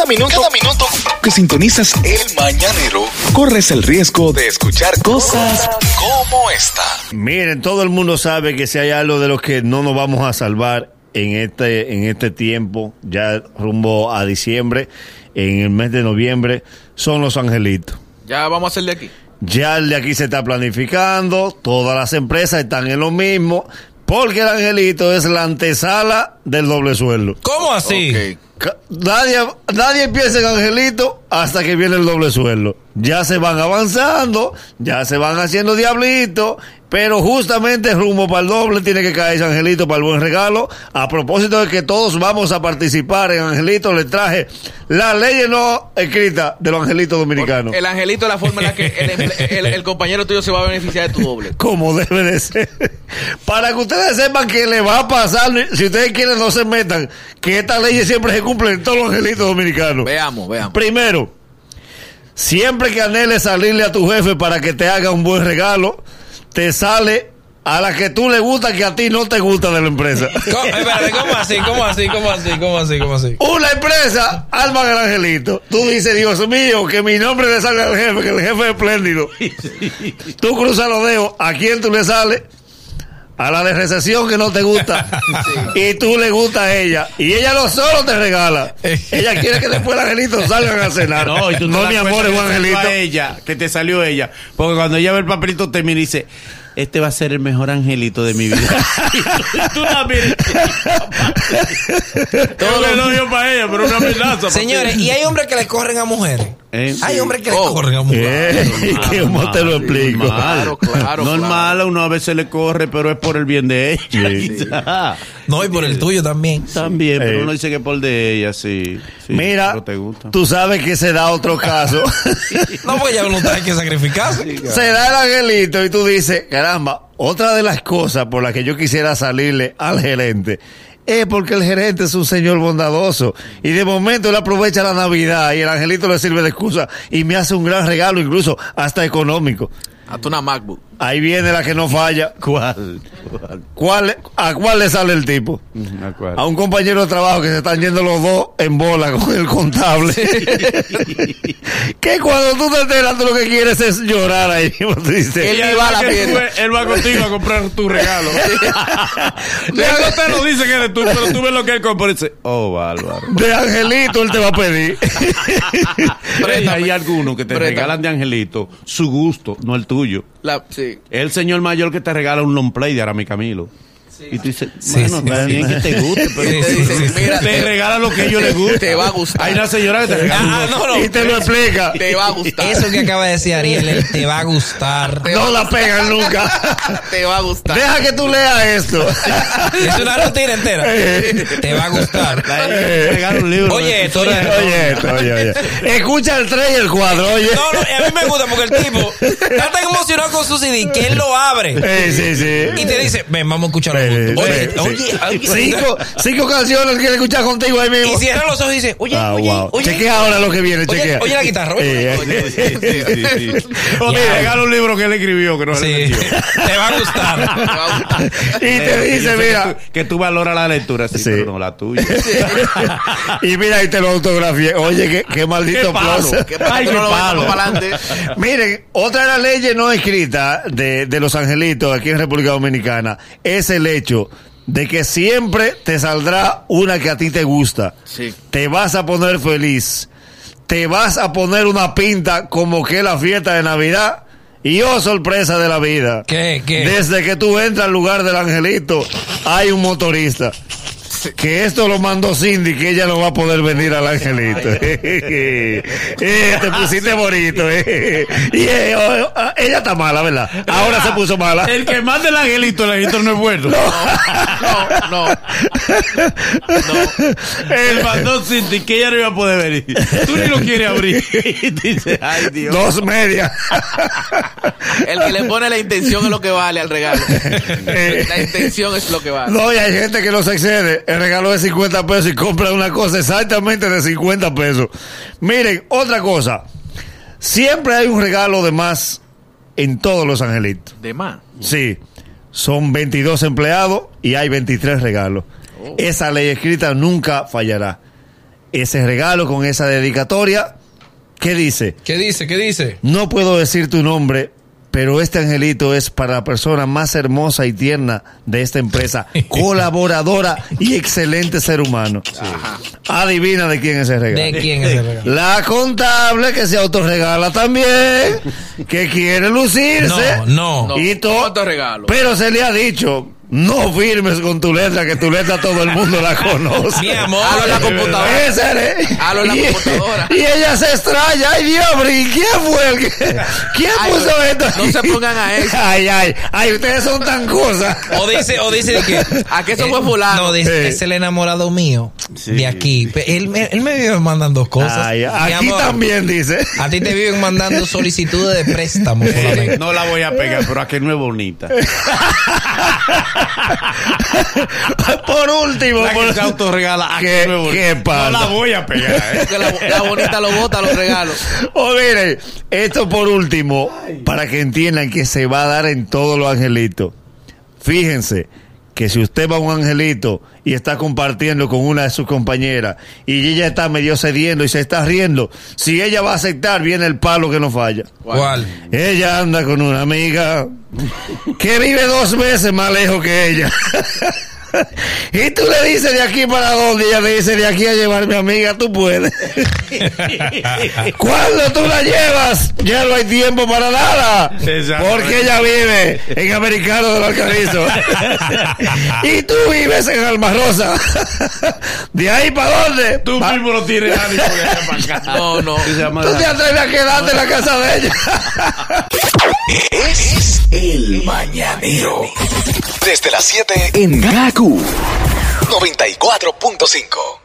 Cada minuto, cada minuto que sintonizas el mañanero, corres el riesgo de escuchar cosas como esta. Miren, todo el mundo sabe que si hay algo de lo que no nos vamos a salvar en este, en este tiempo, ya rumbo a diciembre, en el mes de noviembre, son los angelitos. Ya vamos a hacer de aquí. Ya el de aquí se está planificando, todas las empresas están en lo mismo, porque el angelito es la antesala del doble sueldo. ¿Cómo así? Ok. Nadie, nadie piensa en Angelito hasta que viene el doble sueldo. Ya se van avanzando, ya se van haciendo diablitos, pero justamente rumbo para el doble tiene que caer Angelito para el buen regalo. A propósito de que todos vamos a participar en Angelito, le traje la ley no escrita de los angelitos dominicanos. El angelito es la forma en la que el, emple- el- el compañero tuyo se va a beneficiar de tu doble. como debe de ser. Para que ustedes sepan que le va a pasar, si ustedes quieren no se metan, que estas leyes siempre se cumplen en todos los angelitos dominicanos. Veamos, veamos. Primero, siempre que anheles salirle a tu jefe para que te haga un buen regalo, te sale a la que tú le gusta que a ti no te gusta de la empresa. ¿Cómo, espérate, ¿cómo así? ¿Cómo así? ¿Cómo así? ¿Cómo así? ¿Cómo así? Una empresa arma el angelito. Tú dices, Dios mío, que mi nombre le salga al jefe, que el jefe es espléndido. Tú cruzas los dedos, ¿a quién tú le sales? A la de recesión que no te gusta. Y tú le gusta a ella. Y ella no solo te regala. Ella quiere que después el angelito salgan a cenar. No, y tú no das mi amor, es un angelito. a ella, que te salió ella. Porque cuando ella ve el papelito te mira y dice, este va a ser el mejor angelito de mi vida. Y tú la. Todo lo para ella, pero una amenaza. Señores, y hay hombres que le corren a mujeres. Eh, Hay sí. hombres que le Oh. corren a mujeres. Eh, ¿Cómo te lo explico? Claro, claro, Normal, claro. uno a veces le corre, pero es por el bien de ella. No, y por el tuyo también. También, pero Eh. uno dice que por de ella, sí. sí, Mira, pero te gusta. tú sabes que se da otro caso. No, porque ya uno hay que sacrificarse. se da el angelito y tú dices, caramba, otra de las cosas por las que yo quisiera salirle al gerente es porque el gerente es un señor bondadoso y de momento él aprovecha la Navidad y el angelito le sirve de excusa y me hace un gran regalo, incluso hasta económico. Hasta una MacBook. Ahí viene la que no falla. ¿Cuál? ¿Cuál? ¿Cuál, ¿A cuál le sale el tipo? ¿A cuál? A un compañero de trabajo que se están yendo los dos en bola con el contable. que cuando tú te enteras, tú lo que quieres es llorar ahí. mismo, tú dices, Él va a la tú- Él va contigo a comprar tu regalo. él no te lo dice que eres tú, pero tú ves lo que él compra y dice, oh, bárbaro. de angelito él te va a pedir. Hay, hay algunos que te Préstame. regalan de angelito su gusto, no el tuyo. La, sí. El señor mayor que te regala un long play de Arami Camilo. Y tú dices, Sí, bueno, sí, está sí. bien que te guste, pero Sí, Te sí, dice, sí, sí. mira, te te, regala lo que a ellos les gusta. te va a gustar. Hay una señora que te regala Ah, no, no. y te lo explica. Te va a gustar. Eso que acaba de decir Ariel, él te va a gustar. No la pegan nunca. te va a gustar. Deja que tú leas esto. Es una rutina entera. Te va a gustar. Te regala un libro. Oye, esto Oye, esto, oye, oye. Escucha el 3 y el 4, oye. No, no, a mí me gusta porque el tipo está tan emocionado con su CD que él lo abre Eh, sí, sí. y te dice, ven, vamos a escucharlo Eh. Oye, eh, oye, cinco, cinco canciones que escuchar contigo ahí mismo. Y cierra los ojos y dice, oye, Ah, oye, wow. oye. Chequea ahora lo que viene, Oye, chequea. oye la guitarra, oye. Oye, regala un libro que él escribió, que no se le te va a gustar. Y te Eh, dice, mira. Que tú, que tú valoras la lectura, sí, Sí. pero no la tuya. y mira, y te lo autografié. Oye, qué, qué maldito Qué palo. plus. ¿Qué pasa Ay, que qué palo. Miren, otra de las leyes no escritas de, de los angelitos aquí en República Dominicana es el hecho de que siempre te saldrá una que a ti te gusta. Sí. Te vas a poner feliz. Te vas a poner una pinta como que es la fiesta de Navidad. Y oh, sorpresa de la vida. ¿Qué, qué? Desde que tú entras al lugar del angelito, hay un motorista. Que esto lo mandó Cindy, que ella no va a poder venir al angelito. Eh, te pusiste bonito. eh. Y eh, oh, oh, ella está mala, ¿verdad? Ahora se puso mala. El que manda el angelito, el angelito no es bueno. No, no. El mandó Cinti que ella no iba a poder venir. Tú ni lo quieres abrir. Dice, ay Dios. Dos medias. El que le pone la intención es lo que vale al regalo. La intención es lo que vale. No, y hay gente que no se excede. El regalo de 50 pesos y compra una cosa exactamente de 50 pesos. Miren, otra cosa. Siempre hay un regalo de más en todos los angelitos. De más. Sí. Son 22 empleados y hay 23 regalos. Esa ley escrita nunca fallará. ese regalo con esa dedicatoria. ¿Qué dice? ¿Qué dice? ¿Qué dice? No puedo decir tu nombre, pero este angelito es para la persona más hermosa y tierna de esta empresa, colaboradora y excelente ser humano. Adivina de quién es el regalo. ¿De quién es el regalo? La contable que se autorregala también, que quiere lucirse. No, no. No, Y todo. Pero se le ha dicho, no firmes con tu letra, que tu letra todo el mundo la conoce. Mi amor. Halo en la computadora. Esa eres. Halo en la Y- computadora. Y ella se extraña. Ay, Dios, ¿y quién fue el que.? ¿Quién Ay, puso esto? no se pongan a eso. Ay, ay, ay, ustedes son tan cosas. O dice, o dice de que. ¿A qué eso fue fulano? No, dice, Sí. es el enamorado mío Sí. de aquí. Él, me- él me vive mandando cosas. Ay, aquí amor, también dice. A ti te viven mandando solicitudes de préstamo solamente. No la voy a pegar, pero a que no es bonita. Por último, La por- que se autorregala, a ¿Qué- no qué No la voy a pegar, ¿eh? La, la bonita lo bota los regalos. Oh, miren, esto por último, para que entiendan que se va a dar en todos los angelitos. Fíjense que si usted va a un angelito y está compartiendo con una de sus compañeras y ella está medio cediendo y se está riendo, si ella va a aceptar, viene el palo que no falla. ¿Cuál? Ella anda con una amiga que vive dos veces más lejos que ella. Y tú le dices de aquí para dónde, ella le dice de aquí a llevar mi amiga, tú puedes. Cuando tú la llevas, ya no hay tiempo para nada. Porque ella vive en Americano del Alcalizo. y tú vives en Alma Rosa. ¿De ahí para dónde? Tú Pa- mismo lo tienes ánimo de allá para acá. No, no. ¿Tú te atreves a quedarte en la casa de ella? Es el mañanero. Desde las 7 en Gaku 94.5.